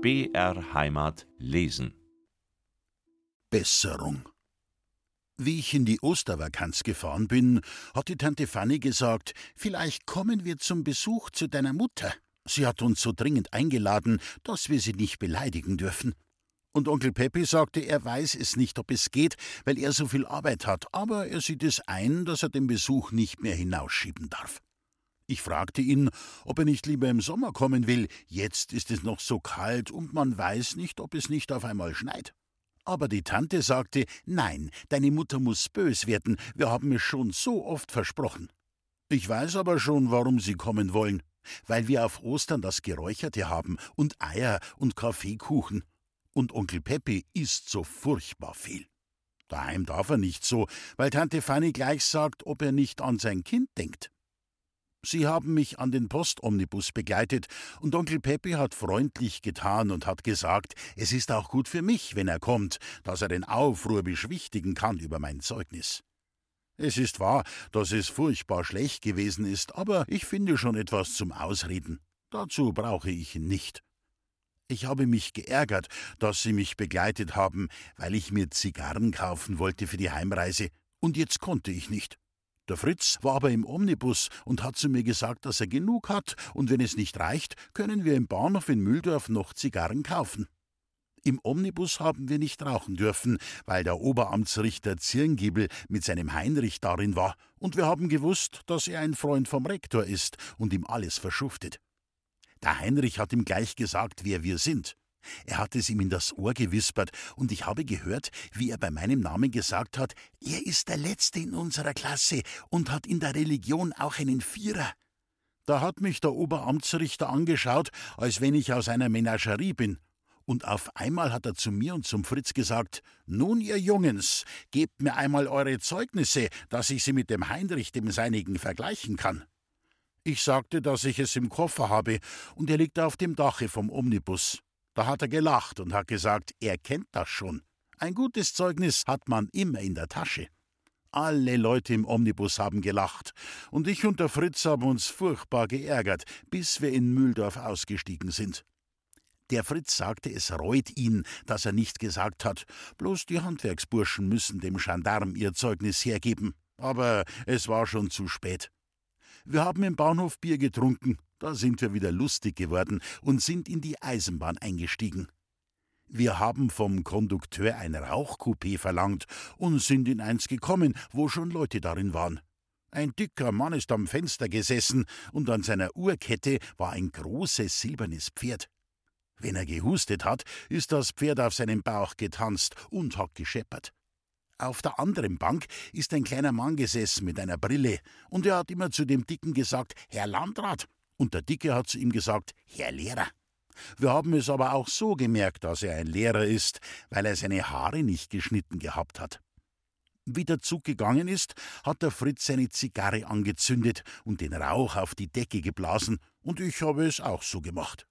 BR Heimat lesen. Besserung. Wie ich in die Ostervakanz gefahren bin, hat die Tante Fanny gesagt, vielleicht kommen wir zum Besuch zu deiner Mutter. Sie hat uns so dringend eingeladen, dass wir sie nicht beleidigen dürfen. Und Onkel Peppi sagte, er weiß es nicht, ob es geht, weil er so viel Arbeit hat, aber er sieht es ein, dass er den Besuch nicht mehr hinausschieben darf. Ich fragte ihn, ob er nicht lieber im Sommer kommen will. Jetzt ist es noch so kalt und man weiß nicht, ob es nicht auf einmal schneit. Aber die Tante sagte, nein, deine Mutter muss bös werden, wir haben es schon so oft versprochen. Ich weiß aber schon, warum sie kommen wollen. Weil wir auf Ostern das Geräucherte haben und Eier und Kaffeekuchen. Und Onkel Peppi isst so furchtbar viel. Daheim darf er nicht so, weil Tante Fanny gleich sagt, ob er nicht an sein Kind denkt. Sie haben mich an den Postomnibus begleitet, und Onkel Peppi hat freundlich getan und hat gesagt, es ist auch gut für mich, wenn er kommt, dass er den Aufruhr beschwichtigen kann über mein Zeugnis. Es ist wahr, dass es furchtbar schlecht gewesen ist, aber ich finde schon etwas zum Ausreden. Dazu brauche ich ihn nicht. Ich habe mich geärgert, dass Sie mich begleitet haben, weil ich mir Zigarren kaufen wollte für die Heimreise, und jetzt konnte ich nicht. Der Fritz war aber im Omnibus und hat zu mir gesagt, dass er genug hat, und wenn es nicht reicht, können wir im Bahnhof in Mühldorf noch Zigarren kaufen. Im Omnibus haben wir nicht rauchen dürfen, weil der Oberamtsrichter Zirngiebel mit seinem Heinrich darin war, und wir haben gewusst, dass er ein Freund vom Rektor ist und ihm alles verschuftet. Der Heinrich hat ihm gleich gesagt, wer wir sind. Er hat es ihm in das Ohr gewispert, und ich habe gehört, wie er bei meinem Namen gesagt hat, er ist der Letzte in unserer Klasse und hat in der Religion auch einen Vierer. Da hat mich der Oberamtsrichter angeschaut, als wenn ich aus einer Menagerie bin. Und auf einmal hat er zu mir und zum Fritz gesagt: Nun, ihr Jungens, gebt mir einmal eure Zeugnisse, dass ich sie mit dem Heinrich, dem Seinigen, vergleichen kann. Ich sagte, dass ich es im Koffer habe, und er liegt auf dem Dache vom Omnibus. Da hat er gelacht und hat gesagt, er kennt das schon. Ein gutes Zeugnis hat man immer in der Tasche. Alle Leute im Omnibus haben gelacht, und ich und der Fritz haben uns furchtbar geärgert, bis wir in Mühldorf ausgestiegen sind. Der Fritz sagte, es reut ihn, dass er nicht gesagt hat, bloß die Handwerksburschen müssen dem Gendarm ihr Zeugnis hergeben. Aber es war schon zu spät. Wir haben im Bahnhof Bier getrunken, da sind wir wieder lustig geworden und sind in die Eisenbahn eingestiegen. Wir haben vom Kondukteur ein Rauchcoupé verlangt und sind in eins gekommen, wo schon Leute darin waren. Ein dicker Mann ist am Fenster gesessen und an seiner Uhrkette war ein großes silbernes Pferd. Wenn er gehustet hat, ist das Pferd auf seinem Bauch getanzt und hat gescheppert. Auf der anderen Bank ist ein kleiner Mann gesessen mit einer Brille, und er hat immer zu dem Dicken gesagt, Herr Landrat, und der Dicke hat zu ihm gesagt, Herr Lehrer. Wir haben es aber auch so gemerkt, dass er ein Lehrer ist, weil er seine Haare nicht geschnitten gehabt hat. Wie der Zug gegangen ist, hat der Fritz seine Zigarre angezündet und den Rauch auf die Decke geblasen, und ich habe es auch so gemacht.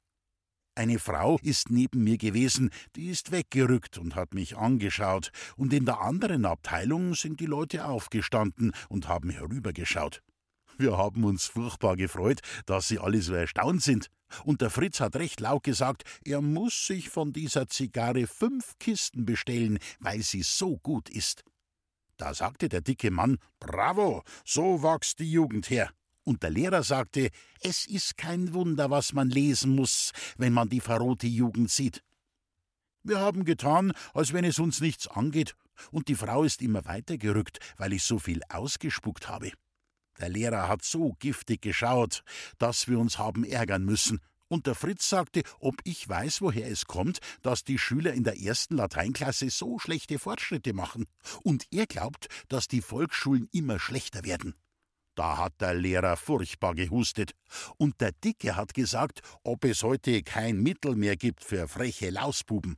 Eine Frau ist neben mir gewesen, die ist weggerückt und hat mich angeschaut, und in der anderen Abteilung sind die Leute aufgestanden und haben herübergeschaut. Wir haben uns furchtbar gefreut, dass sie alle so erstaunt sind. Und der Fritz hat recht laut gesagt, er muss sich von dieser Zigarre fünf Kisten bestellen, weil sie so gut ist. Da sagte der dicke Mann, Bravo, so wächst die Jugend her. Und der Lehrer sagte, es ist kein Wunder, was man lesen muss, wenn man die verrohte Jugend sieht. Wir haben getan, als wenn es uns nichts angeht, und die Frau ist immer weiter gerückt, weil ich so viel ausgespuckt habe. Der Lehrer hat so giftig geschaut, dass wir uns haben ärgern müssen. Und der Fritz sagte, ob ich weiß, woher es kommt, dass die Schüler in der ersten Lateinklasse so schlechte Fortschritte machen. Und er glaubt, dass die Volksschulen immer schlechter werden. Da hat der Lehrer furchtbar gehustet. Und der Dicke hat gesagt, ob es heute kein Mittel mehr gibt für freche Lausbuben.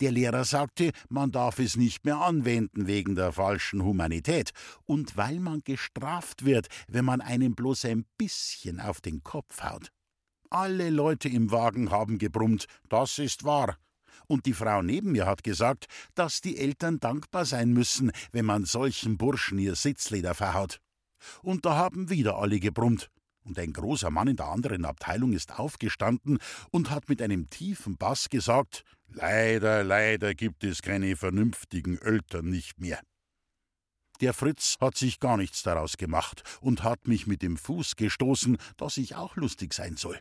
Der Lehrer sagte, man darf es nicht mehr anwenden wegen der falschen Humanität und weil man gestraft wird, wenn man einem bloß ein bisschen auf den Kopf haut. Alle Leute im Wagen haben gebrummt, das ist wahr. Und die Frau neben mir hat gesagt, dass die Eltern dankbar sein müssen, wenn man solchen Burschen ihr Sitzleder verhaut. Und da haben wieder alle gebrummt. Und ein großer Mann in der anderen Abteilung ist aufgestanden und hat mit einem tiefen Bass gesagt: Leider, leider gibt es keine vernünftigen Eltern nicht mehr. Der Fritz hat sich gar nichts daraus gemacht und hat mich mit dem Fuß gestoßen, dass ich auch lustig sein soll.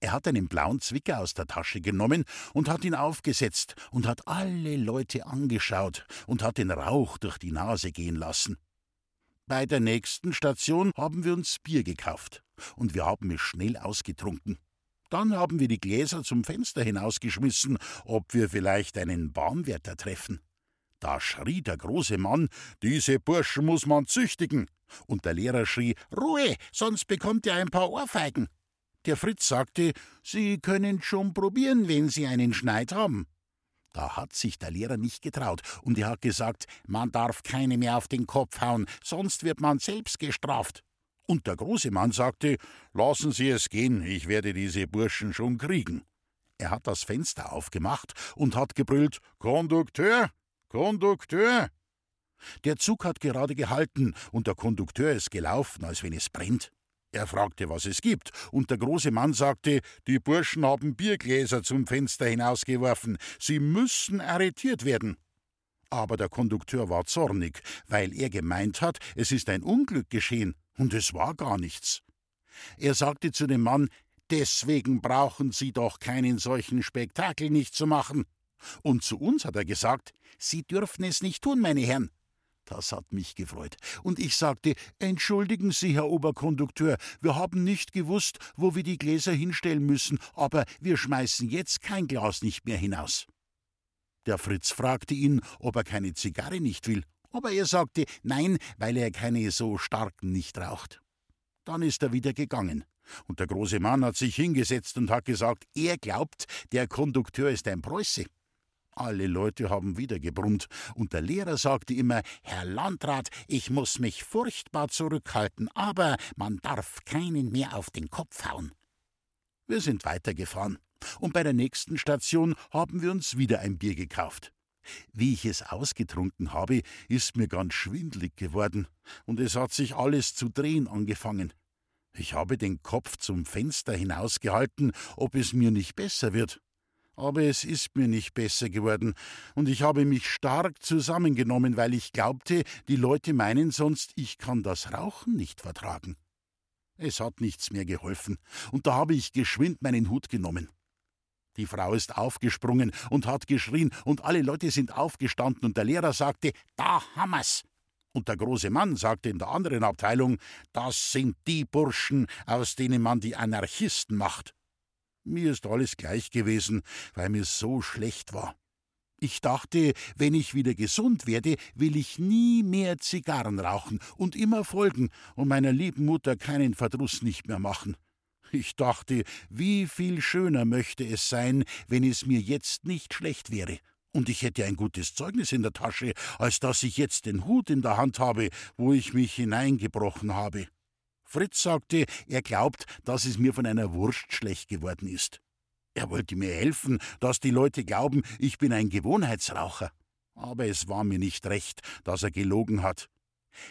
Er hat einen blauen Zwicker aus der Tasche genommen und hat ihn aufgesetzt und hat alle Leute angeschaut und hat den Rauch durch die Nase gehen lassen. Bei der nächsten Station haben wir uns Bier gekauft und wir haben es schnell ausgetrunken. Dann haben wir die Gläser zum Fenster hinausgeschmissen, ob wir vielleicht einen Baumwärter treffen. Da schrie der große Mann, diese Burschen muss man züchtigen. Und der Lehrer schrie, Ruhe, sonst bekommt ihr ein paar Ohrfeigen. Der Fritz sagte, Sie können schon probieren, wenn Sie einen Schneid haben. Da hat sich der Lehrer nicht getraut und er hat gesagt, man darf keine mehr auf den Kopf hauen, sonst wird man selbst gestraft. Und der große Mann sagte, lassen Sie es gehen, ich werde diese Burschen schon kriegen. Er hat das Fenster aufgemacht und hat gebrüllt, Kondukteur, Kondukteur! Der Zug hat gerade gehalten und der Kondukteur ist gelaufen, als wenn es brennt. Er fragte, was es gibt, und der große Mann sagte, die Burschen haben Biergläser zum Fenster hinausgeworfen, sie müssen arretiert werden. Aber der Kondukteur war zornig, weil er gemeint hat, es ist ein Unglück geschehen, und es war gar nichts. Er sagte zu dem Mann, deswegen brauchen Sie doch keinen solchen Spektakel nicht zu machen. Und zu uns hat er gesagt, Sie dürfen es nicht tun, meine Herren. Das hat mich gefreut. Und ich sagte, Entschuldigen Sie, Herr Oberkondukteur, wir haben nicht gewusst, wo wir die Gläser hinstellen müssen, aber wir schmeißen jetzt kein Glas nicht mehr hinaus. Der Fritz fragte ihn, ob er keine Zigarre nicht will, aber er sagte nein, weil er keine so starken nicht raucht. Dann ist er wieder gegangen. Und der große Mann hat sich hingesetzt und hat gesagt, er glaubt, der Kondukteur ist ein Preuße. Alle Leute haben wieder gebrummt, und der Lehrer sagte immer Herr Landrat, ich muss mich furchtbar zurückhalten, aber man darf keinen mehr auf den Kopf hauen. Wir sind weitergefahren, und bei der nächsten Station haben wir uns wieder ein Bier gekauft. Wie ich es ausgetrunken habe, ist mir ganz schwindlig geworden, und es hat sich alles zu drehen angefangen. Ich habe den Kopf zum Fenster hinausgehalten, ob es mir nicht besser wird aber es ist mir nicht besser geworden, und ich habe mich stark zusammengenommen, weil ich glaubte, die Leute meinen sonst, ich kann das Rauchen nicht vertragen. Es hat nichts mehr geholfen, und da habe ich geschwind meinen Hut genommen. Die Frau ist aufgesprungen und hat geschrien, und alle Leute sind aufgestanden, und der Lehrer sagte, da hammer's. Und der große Mann sagte in der anderen Abteilung, das sind die Burschen, aus denen man die Anarchisten macht. Mir ist alles gleich gewesen, weil mir so schlecht war. Ich dachte, wenn ich wieder gesund werde, will ich nie mehr Zigarren rauchen und immer folgen und meiner lieben Mutter keinen Verdruss nicht mehr machen. Ich dachte, wie viel schöner möchte es sein, wenn es mir jetzt nicht schlecht wäre. Und ich hätte ein gutes Zeugnis in der Tasche, als dass ich jetzt den Hut in der Hand habe, wo ich mich hineingebrochen habe. Fritz sagte, er glaubt, dass es mir von einer Wurst schlecht geworden ist. Er wollte mir helfen, dass die Leute glauben, ich bin ein Gewohnheitsraucher. Aber es war mir nicht recht, dass er gelogen hat.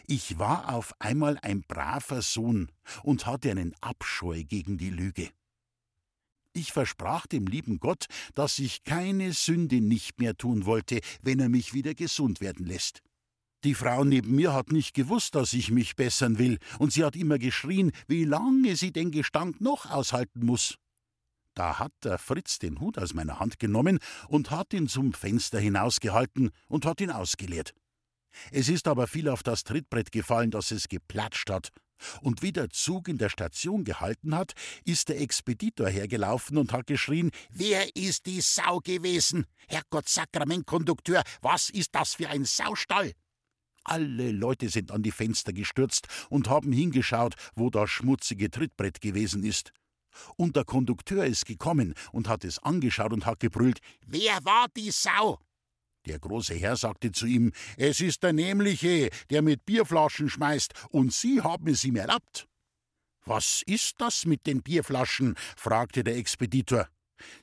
Ich war auf einmal ein braver Sohn und hatte einen Abscheu gegen die Lüge. Ich versprach dem lieben Gott, dass ich keine Sünde nicht mehr tun wollte, wenn er mich wieder gesund werden lässt. Die Frau neben mir hat nicht gewusst, dass ich mich bessern will, und sie hat immer geschrien, wie lange sie den Gestank noch aushalten muss. Da hat der Fritz den Hut aus meiner Hand genommen und hat ihn zum Fenster hinausgehalten und hat ihn ausgeleert. Es ist aber viel auf das Trittbrett gefallen, dass es geplatscht hat. Und wie der Zug in der Station gehalten hat, ist der Expeditor hergelaufen und hat geschrien: Wer ist die Sau gewesen? Herrgott Sakrament, Kondukteur, was ist das für ein Saustall? Alle Leute sind an die Fenster gestürzt und haben hingeschaut, wo das schmutzige Trittbrett gewesen ist. Und der Kondukteur ist gekommen und hat es angeschaut und hat gebrüllt: Wer war die Sau? Der große Herr sagte zu ihm: Es ist der Nämliche, der mit Bierflaschen schmeißt, und Sie haben es ihm erlaubt. Was ist das mit den Bierflaschen? fragte der Expeditor.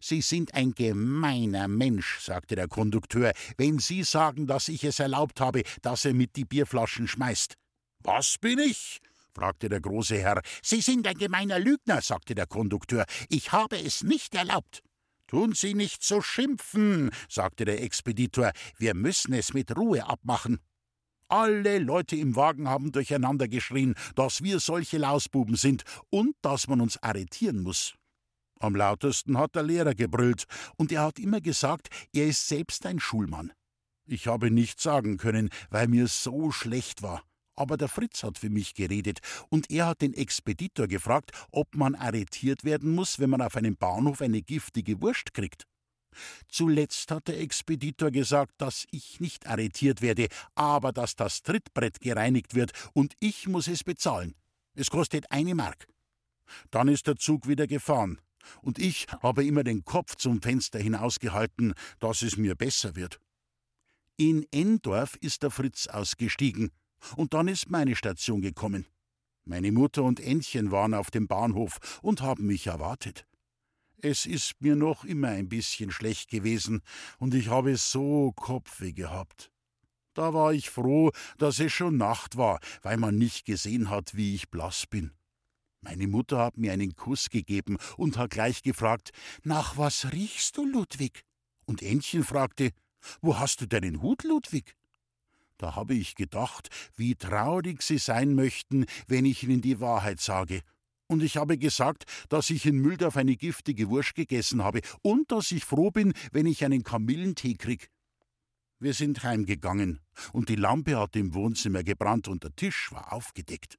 Sie sind ein gemeiner Mensch, sagte der Kondukteur, wenn Sie sagen, dass ich es erlaubt habe, dass er mit die Bierflaschen schmeißt. Was bin ich? fragte der große Herr. Sie sind ein gemeiner Lügner, sagte der Kondukteur. Ich habe es nicht erlaubt. Tun Sie nicht so schimpfen, sagte der Expeditor. Wir müssen es mit Ruhe abmachen. Alle Leute im Wagen haben durcheinander geschrien, dass wir solche Lausbuben sind und dass man uns arretieren muss. Am lautesten hat der Lehrer gebrüllt, und er hat immer gesagt, er ist selbst ein Schulmann. Ich habe nichts sagen können, weil mir so schlecht war. Aber der Fritz hat für mich geredet, und er hat den Expeditor gefragt, ob man arretiert werden muss, wenn man auf einem Bahnhof eine giftige Wurst kriegt. Zuletzt hat der Expeditor gesagt, dass ich nicht arretiert werde, aber dass das Trittbrett gereinigt wird und ich muss es bezahlen. Es kostet eine Mark. Dann ist der Zug wieder gefahren. Und ich habe immer den Kopf zum Fenster hinausgehalten, dass es mir besser wird. In Endorf ist der Fritz ausgestiegen. Und dann ist meine Station gekommen. Meine Mutter und Ännchen waren auf dem Bahnhof und haben mich erwartet. Es ist mir noch immer ein bisschen schlecht gewesen, und ich habe so Kopfweh gehabt. Da war ich froh, dass es schon Nacht war, weil man nicht gesehen hat, wie ich blass bin. Meine Mutter hat mir einen Kuss gegeben und hat gleich gefragt, nach was riechst du, Ludwig? Und Ännchen fragte, wo hast du deinen Hut, Ludwig? Da habe ich gedacht, wie traurig sie sein möchten, wenn ich ihnen die Wahrheit sage, und ich habe gesagt, dass ich in Mühldorf eine giftige Wurst gegessen habe und dass ich froh bin, wenn ich einen Kamillentee krieg. Wir sind heimgegangen, und die Lampe hat im Wohnzimmer gebrannt und der Tisch war aufgedeckt.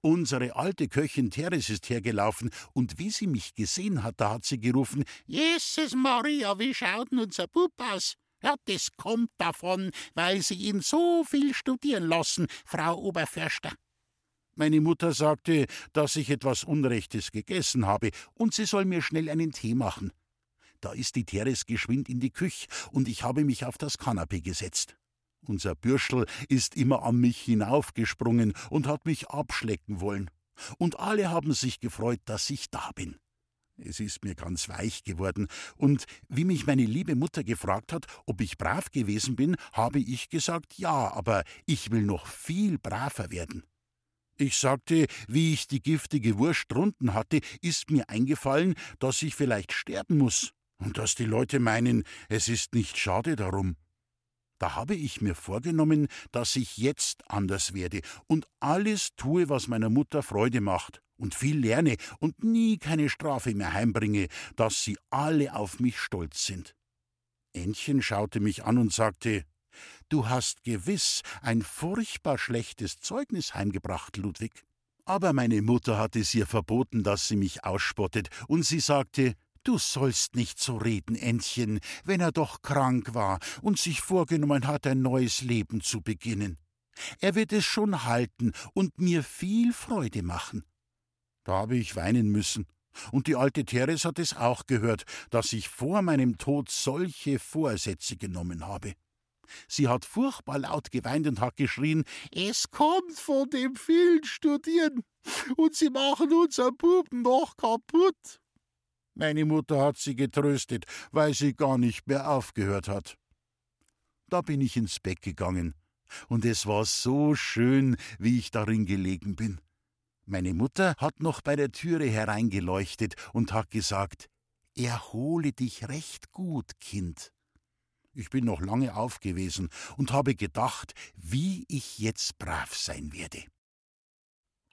Unsere alte Köchin Teres ist hergelaufen, und wie sie mich gesehen hat, da hat sie gerufen: Jesus Maria, wie schaut denn unser Bub aus? Ja, das kommt davon, weil Sie ihn so viel studieren lassen, Frau Oberförster. Meine Mutter sagte, dass ich etwas Unrechtes gegessen habe und sie soll mir schnell einen Tee machen. Da ist die Teres geschwind in die Küche und ich habe mich auf das Kanapee gesetzt. Unser Bürschel ist immer an mich hinaufgesprungen und hat mich abschlecken wollen. Und alle haben sich gefreut, dass ich da bin. Es ist mir ganz weich geworden, und wie mich meine liebe Mutter gefragt hat, ob ich brav gewesen bin, habe ich gesagt ja, aber ich will noch viel braver werden. Ich sagte, wie ich die giftige Wurst drunten hatte, ist mir eingefallen, dass ich vielleicht sterben muss und dass die Leute meinen, es ist nicht schade darum. Da habe ich mir vorgenommen, dass ich jetzt anders werde und alles tue, was meiner Mutter Freude macht und viel lerne und nie keine Strafe mehr heimbringe, dass sie alle auf mich stolz sind. Ännchen schaute mich an und sagte, Du hast gewiss ein furchtbar schlechtes Zeugnis heimgebracht, Ludwig. Aber meine Mutter hatte es ihr verboten, dass sie mich ausspottet, und sie sagte, Du sollst nicht so reden, Entchen, wenn er doch krank war und sich vorgenommen hat, ein neues Leben zu beginnen. Er wird es schon halten und mir viel Freude machen. Da habe ich weinen müssen. Und die alte Teres hat es auch gehört, dass ich vor meinem Tod solche Vorsätze genommen habe. Sie hat furchtbar laut geweint und hat geschrien: Es kommt von dem vielen Studieren und sie machen unser Buben noch kaputt. Meine Mutter hat sie getröstet, weil sie gar nicht mehr aufgehört hat. Da bin ich ins Bett gegangen, und es war so schön, wie ich darin gelegen bin. Meine Mutter hat noch bei der Türe hereingeleuchtet und hat gesagt: Erhole dich recht gut, Kind. Ich bin noch lange auf gewesen und habe gedacht, wie ich jetzt brav sein werde.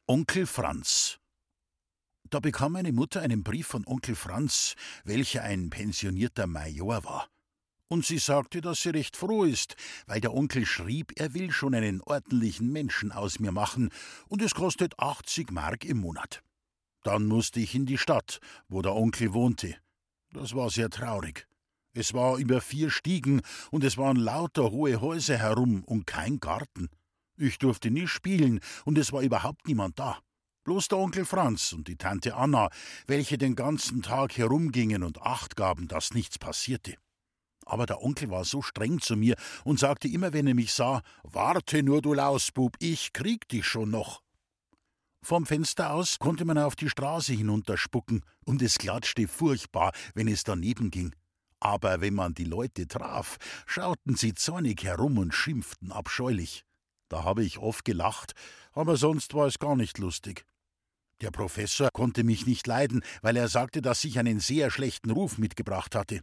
Onkel Franz Da bekam meine Mutter einen Brief von Onkel Franz, welcher ein pensionierter Major war. Und sie sagte, dass sie recht froh ist, weil der Onkel schrieb, er will schon einen ordentlichen Menschen aus mir machen, und es kostet 80 Mark im Monat. Dann musste ich in die Stadt, wo der Onkel wohnte. Das war sehr traurig. Es war über vier Stiegen und es waren lauter hohe Häuser herum und kein Garten. Ich durfte nie spielen und es war überhaupt niemand da. Bloß der Onkel Franz und die Tante Anna, welche den ganzen Tag herumgingen und Acht gaben, dass nichts passierte. Aber der Onkel war so streng zu mir und sagte immer, wenn er mich sah: Warte nur, du Lausbub, ich krieg dich schon noch. Vom Fenster aus konnte man auf die Straße hinunterspucken, und es klatschte furchtbar, wenn es daneben ging. Aber wenn man die Leute traf, schauten sie zornig herum und schimpften abscheulich. Da habe ich oft gelacht, aber sonst war es gar nicht lustig. Der Professor konnte mich nicht leiden, weil er sagte, dass ich einen sehr schlechten Ruf mitgebracht hatte.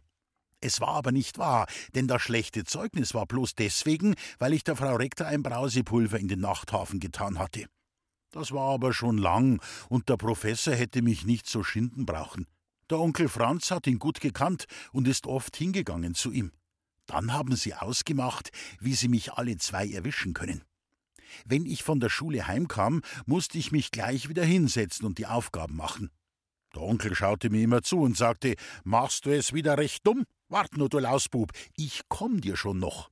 Es war aber nicht wahr, denn das schlechte Zeugnis war bloß deswegen, weil ich der Frau Rektor ein Brausepulver in den Nachthafen getan hatte. Das war aber schon lang, und der Professor hätte mich nicht so schinden brauchen. Der Onkel Franz hat ihn gut gekannt und ist oft hingegangen zu ihm. Dann haben sie ausgemacht, wie sie mich alle zwei erwischen können. Wenn ich von der Schule heimkam, musste ich mich gleich wieder hinsetzen und die Aufgaben machen. Der Onkel schaute mir immer zu und sagte: Machst du es wieder recht dumm? Wart nur, du Lausbub, ich komm dir schon noch.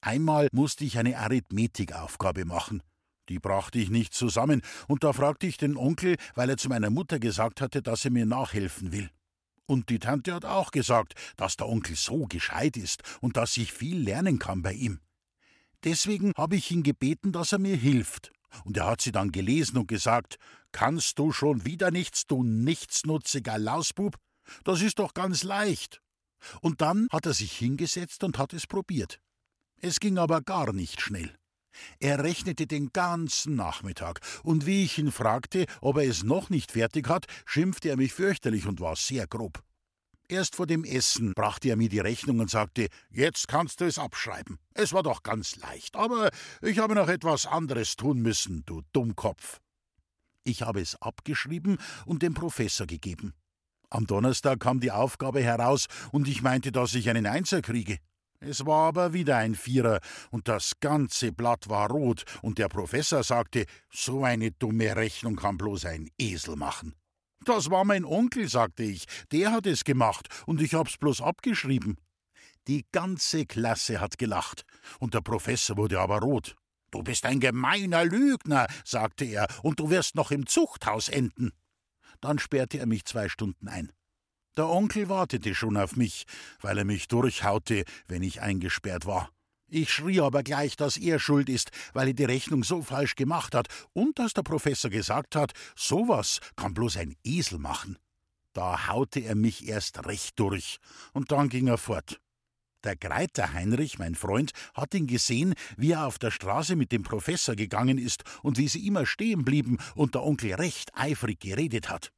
Einmal musste ich eine Arithmetikaufgabe machen. Die brachte ich nicht zusammen, und da fragte ich den Onkel, weil er zu meiner Mutter gesagt hatte, dass er mir nachhelfen will. Und die Tante hat auch gesagt, dass der Onkel so gescheit ist und dass ich viel lernen kann bei ihm. Deswegen habe ich ihn gebeten, dass er mir hilft. Und er hat sie dann gelesen und gesagt: Kannst du schon wieder nichts, du nichtsnutziger Lausbub? Das ist doch ganz leicht. Und dann hat er sich hingesetzt und hat es probiert. Es ging aber gar nicht schnell. Er rechnete den ganzen Nachmittag, und wie ich ihn fragte, ob er es noch nicht fertig hat, schimpfte er mich fürchterlich und war sehr grob. Erst vor dem Essen brachte er mir die Rechnung und sagte, jetzt kannst du es abschreiben. Es war doch ganz leicht, aber ich habe noch etwas anderes tun müssen, du Dummkopf. Ich habe es abgeschrieben und dem Professor gegeben. Am Donnerstag kam die Aufgabe heraus und ich meinte, dass ich einen Einser kriege. Es war aber wieder ein Vierer und das ganze Blatt war rot und der Professor sagte, so eine dumme Rechnung kann bloß ein Esel machen. Das war mein Onkel, sagte ich. Der hat es gemacht und ich hab's bloß abgeschrieben. Die ganze Klasse hat gelacht und der Professor wurde aber rot. Du bist ein gemeiner Lügner, sagte er, und du wirst noch im Zuchthaus enden. Dann sperrte er mich zwei Stunden ein. Der Onkel wartete schon auf mich, weil er mich durchhaute, wenn ich eingesperrt war. Ich schrie aber gleich, dass er schuld ist, weil er die Rechnung so falsch gemacht hat und dass der Professor gesagt hat, sowas kann bloß ein Esel machen. Da haute er mich erst recht durch, und dann ging er fort. Der Greiter Heinrich, mein Freund, hat ihn gesehen, wie er auf der Straße mit dem Professor gegangen ist und wie sie immer stehen blieben und der Onkel recht eifrig geredet hat.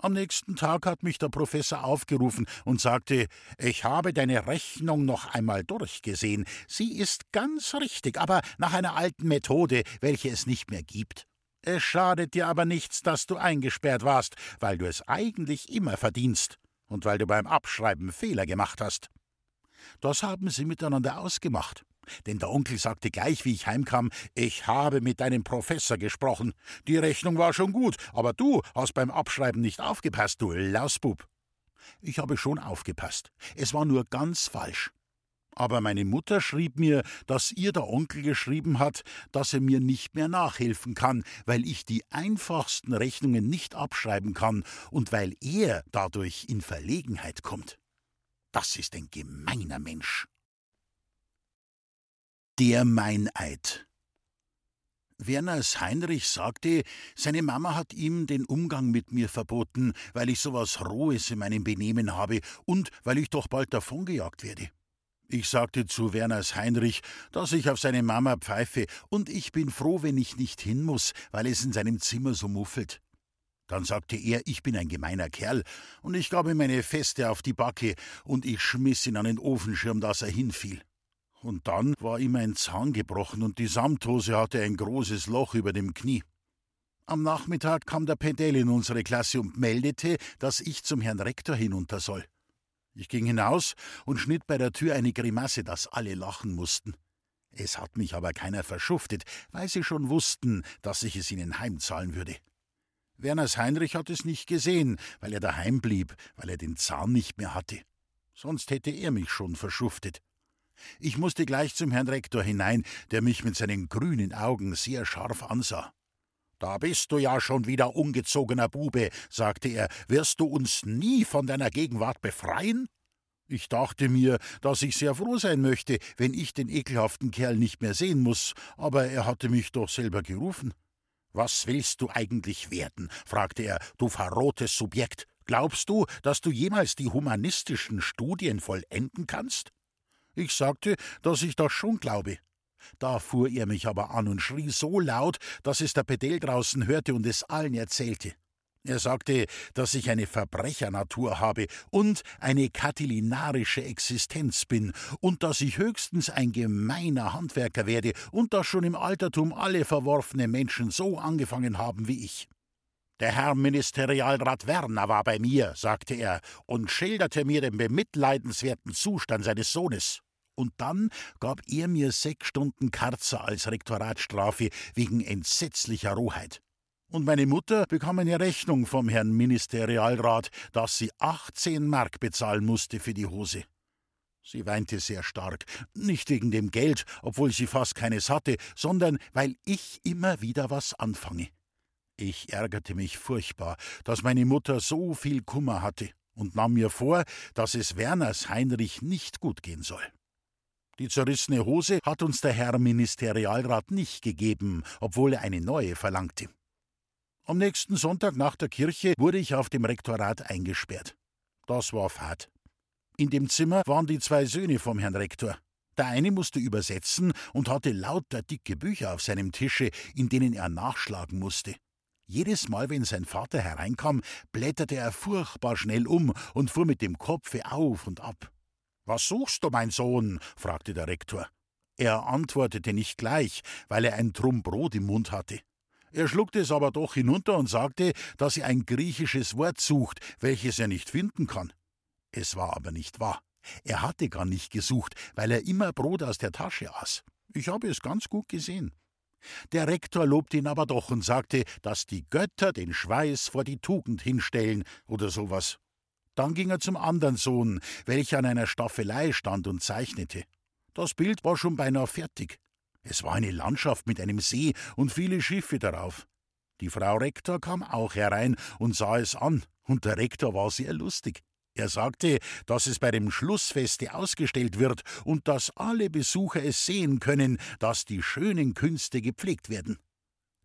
Am nächsten Tag hat mich der Professor aufgerufen und sagte, ich habe deine Rechnung noch einmal durchgesehen. Sie ist ganz richtig, aber nach einer alten Methode, welche es nicht mehr gibt. Es schadet dir aber nichts, dass du eingesperrt warst, weil du es eigentlich immer verdienst und weil du beim Abschreiben Fehler gemacht hast. Das haben sie miteinander ausgemacht. Denn der Onkel sagte gleich, wie ich heimkam, ich habe mit deinem Professor gesprochen. Die Rechnung war schon gut, aber du hast beim Abschreiben nicht aufgepasst, du Lausbub. Ich habe schon aufgepasst. Es war nur ganz falsch. Aber meine Mutter schrieb mir, dass ihr der Onkel geschrieben hat, dass er mir nicht mehr nachhelfen kann, weil ich die einfachsten Rechnungen nicht abschreiben kann und weil er dadurch in Verlegenheit kommt. Das ist ein gemeiner Mensch. Der Meineid. Werners Heinrich sagte, seine Mama hat ihm den Umgang mit mir verboten, weil ich so was Rohes in meinem Benehmen habe und weil ich doch bald davongejagt werde. Ich sagte zu Werners Heinrich, dass ich auf seine Mama pfeife, und ich bin froh, wenn ich nicht hin muss, weil es in seinem Zimmer so muffelt. Dann sagte er, ich bin ein gemeiner Kerl, und ich gab ihm meine Feste auf die Backe, und ich schmiss ihn an den Ofenschirm, dass er hinfiel. Und dann war ihm ein Zahn gebrochen und die Samthose hatte ein großes Loch über dem Knie. Am Nachmittag kam der Pedell in unsere Klasse und meldete, dass ich zum Herrn Rektor hinunter soll. Ich ging hinaus und schnitt bei der Tür eine Grimasse, dass alle lachen mussten. Es hat mich aber keiner verschuftet, weil sie schon wussten, dass ich es ihnen heimzahlen würde. Werners Heinrich hat es nicht gesehen, weil er daheim blieb, weil er den Zahn nicht mehr hatte. Sonst hätte er mich schon verschuftet. Ich musste gleich zum Herrn Rektor hinein, der mich mit seinen grünen Augen sehr scharf ansah. Da bist du ja schon wieder ungezogener Bube, sagte er, wirst du uns nie von deiner Gegenwart befreien? Ich dachte mir, dass ich sehr froh sein möchte, wenn ich den ekelhaften Kerl nicht mehr sehen muss, aber er hatte mich doch selber gerufen. Was willst du eigentlich werden? fragte er, du verrohtes Subjekt. Glaubst du, dass du jemals die humanistischen Studien vollenden kannst? Ich sagte, dass ich das schon glaube. Da fuhr er mich aber an und schrie so laut, dass es der Pedell draußen hörte und es allen erzählte. Er sagte, dass ich eine Verbrechernatur habe und eine katilinarische Existenz bin und dass ich höchstens ein gemeiner Handwerker werde und dass schon im Altertum alle verworfene Menschen so angefangen haben wie ich. Der Herr Ministerialrat Werner war bei mir, sagte er, und schilderte mir den bemitleidenswerten Zustand seines Sohnes. Und dann gab er mir sechs Stunden Karzer als Rektoratsstrafe wegen entsetzlicher Rohheit. Und meine Mutter bekam eine Rechnung vom Herrn Ministerialrat, dass sie 18 Mark bezahlen musste für die Hose. Sie weinte sehr stark, nicht wegen dem Geld, obwohl sie fast keines hatte, sondern weil ich immer wieder was anfange. Ich ärgerte mich furchtbar, dass meine Mutter so viel Kummer hatte und nahm mir vor, dass es Werners Heinrich nicht gut gehen soll. Die zerrissene Hose hat uns der Herr Ministerialrat nicht gegeben, obwohl er eine neue verlangte. Am nächsten Sonntag nach der Kirche wurde ich auf dem Rektorat eingesperrt. Das war fad. In dem Zimmer waren die zwei Söhne vom Herrn Rektor. Der eine musste übersetzen und hatte lauter dicke Bücher auf seinem Tische, in denen er nachschlagen musste. Jedes Mal, wenn sein Vater hereinkam, blätterte er furchtbar schnell um und fuhr mit dem Kopfe auf und ab. Was suchst du, mein Sohn? fragte der Rektor. Er antwortete nicht gleich, weil er ein Trumm Brot im Mund hatte. Er schluckte es aber doch hinunter und sagte, dass er ein griechisches Wort sucht, welches er nicht finden kann. Es war aber nicht wahr. Er hatte gar nicht gesucht, weil er immer Brot aus der Tasche aß. Ich habe es ganz gut gesehen. Der Rektor lobte ihn aber doch und sagte, dass die Götter den Schweiß vor die Tugend hinstellen oder sowas. Dann ging er zum anderen Sohn, welcher an einer Staffelei stand und zeichnete. Das Bild war schon beinahe fertig. Es war eine Landschaft mit einem See und viele Schiffe darauf. Die Frau Rektor kam auch herein und sah es an, und der Rektor war sehr lustig. Er sagte, dass es bei dem Schlussfeste ausgestellt wird und dass alle Besucher es sehen können, dass die schönen Künste gepflegt werden.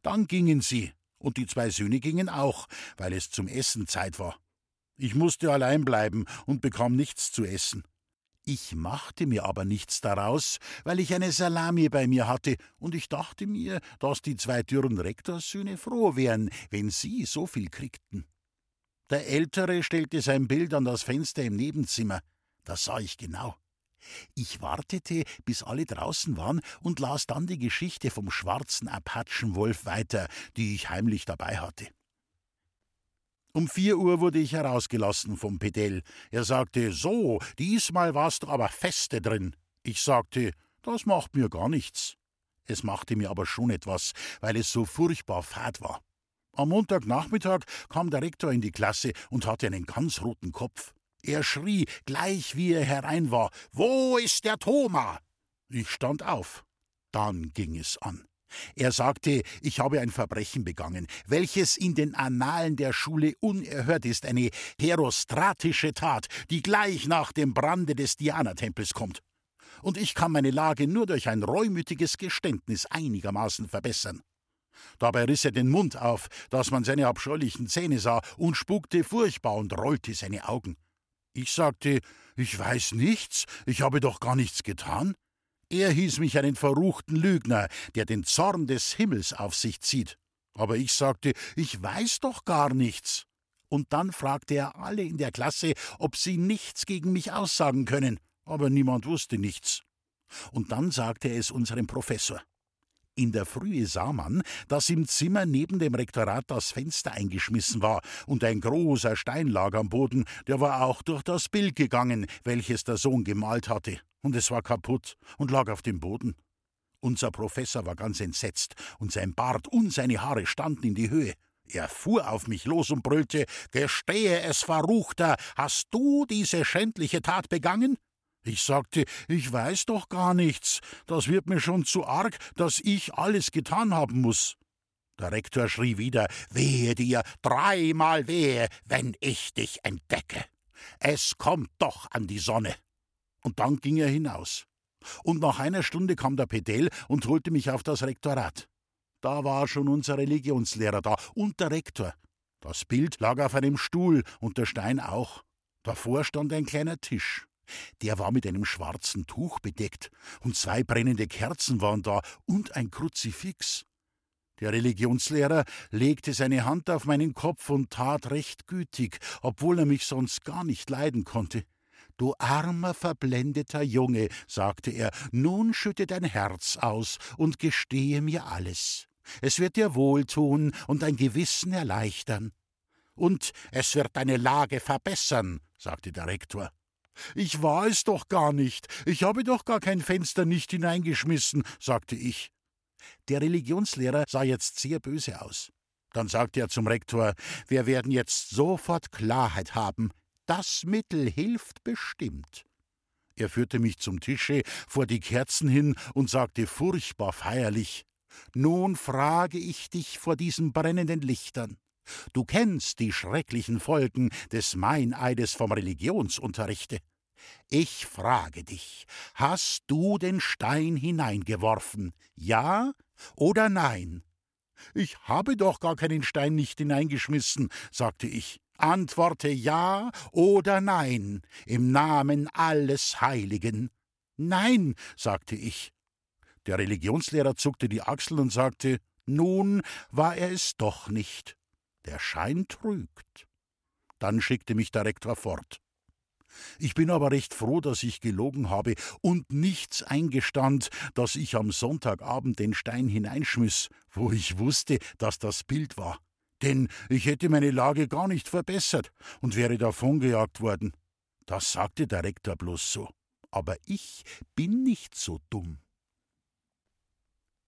Dann gingen sie, und die zwei Söhne gingen auch, weil es zum Essen Zeit war. Ich musste allein bleiben und bekam nichts zu essen. Ich machte mir aber nichts daraus, weil ich eine Salami bei mir hatte, und ich dachte mir, dass die zwei dürren Rektorssöhne froh wären, wenn sie so viel kriegten. Der Ältere stellte sein Bild an das Fenster im Nebenzimmer. Das sah ich genau. Ich wartete, bis alle draußen waren und las dann die Geschichte vom schwarzen Apachenwolf weiter, die ich heimlich dabei hatte. Um vier Uhr wurde ich herausgelassen vom Pedell. Er sagte, so, diesmal warst du aber feste drin. Ich sagte, das macht mir gar nichts. Es machte mir aber schon etwas, weil es so furchtbar fad war. Am Montagnachmittag kam der Rektor in die Klasse und hatte einen ganz roten Kopf. Er schrie, gleich wie er herein war, Wo ist der Thoma? Ich stand auf. Dann ging es an. Er sagte, ich habe ein Verbrechen begangen, welches in den Annalen der Schule unerhört ist, eine herostratische Tat, die gleich nach dem Brande des Diana-Tempels kommt. Und ich kann meine Lage nur durch ein reumütiges Geständnis einigermaßen verbessern. Dabei riss er den Mund auf, dass man seine abscheulichen Zähne sah, und spukte furchtbar und rollte seine Augen. Ich sagte, ich weiß nichts, ich habe doch gar nichts getan. Er hieß mich einen verruchten Lügner, der den Zorn des Himmels auf sich zieht. Aber ich sagte, ich weiß doch gar nichts. Und dann fragte er alle in der Klasse, ob sie nichts gegen mich aussagen können, aber niemand wusste nichts. Und dann sagte er es unserem Professor. In der Frühe sah man, dass im Zimmer neben dem Rektorat das Fenster eingeschmissen war und ein großer Stein lag am Boden, der war auch durch das Bild gegangen, welches der Sohn gemalt hatte, und es war kaputt und lag auf dem Boden. Unser Professor war ganz entsetzt, und sein Bart und seine Haare standen in die Höhe. Er fuhr auf mich los und brüllte Gestehe es, Verruchter, hast du diese schändliche Tat begangen? Ich sagte, ich weiß doch gar nichts. Das wird mir schon zu arg, dass ich alles getan haben muss. Der Rektor schrie wieder, wehe dir, dreimal wehe, wenn ich dich entdecke. Es kommt doch an die Sonne. Und dann ging er hinaus. Und nach einer Stunde kam der Pedell und holte mich auf das Rektorat. Da war schon unser Religionslehrer da und der Rektor. Das Bild lag auf einem Stuhl und der Stein auch. Davor stand ein kleiner Tisch. Der war mit einem schwarzen Tuch bedeckt, und zwei brennende Kerzen waren da und ein Kruzifix. Der Religionslehrer legte seine Hand auf meinen Kopf und tat recht gütig, obwohl er mich sonst gar nicht leiden konnte. Du armer, verblendeter Junge, sagte er, nun schütte dein Herz aus und gestehe mir alles. Es wird dir wohltun und dein Gewissen erleichtern. Und es wird deine Lage verbessern, sagte der Rektor. Ich war es doch gar nicht. Ich habe doch gar kein Fenster nicht hineingeschmissen, sagte ich. Der Religionslehrer sah jetzt sehr böse aus. Dann sagte er zum Rektor, wir werden jetzt sofort Klarheit haben. Das Mittel hilft bestimmt. Er führte mich zum Tische, vor die Kerzen hin und sagte furchtbar feierlich Nun frage ich dich vor diesen brennenden Lichtern. Du kennst die schrecklichen Folgen des Meineides vom Religionsunterrichte. Ich frage dich, hast du den Stein hineingeworfen? Ja oder nein? Ich habe doch gar keinen Stein nicht hineingeschmissen, sagte ich. Antworte ja oder nein, im Namen alles Heiligen. Nein, sagte ich. Der Religionslehrer zuckte die Achseln und sagte, nun war er es doch nicht. Der Schein trügt. Dann schickte mich der Rektor fort. Ich bin aber recht froh, dass ich gelogen habe und nichts eingestand, dass ich am Sonntagabend den Stein hineinschmiss, wo ich wusste, dass das Bild war. Denn ich hätte meine Lage gar nicht verbessert und wäre davongejagt worden. Das sagte der Rektor bloß so. Aber ich bin nicht so dumm.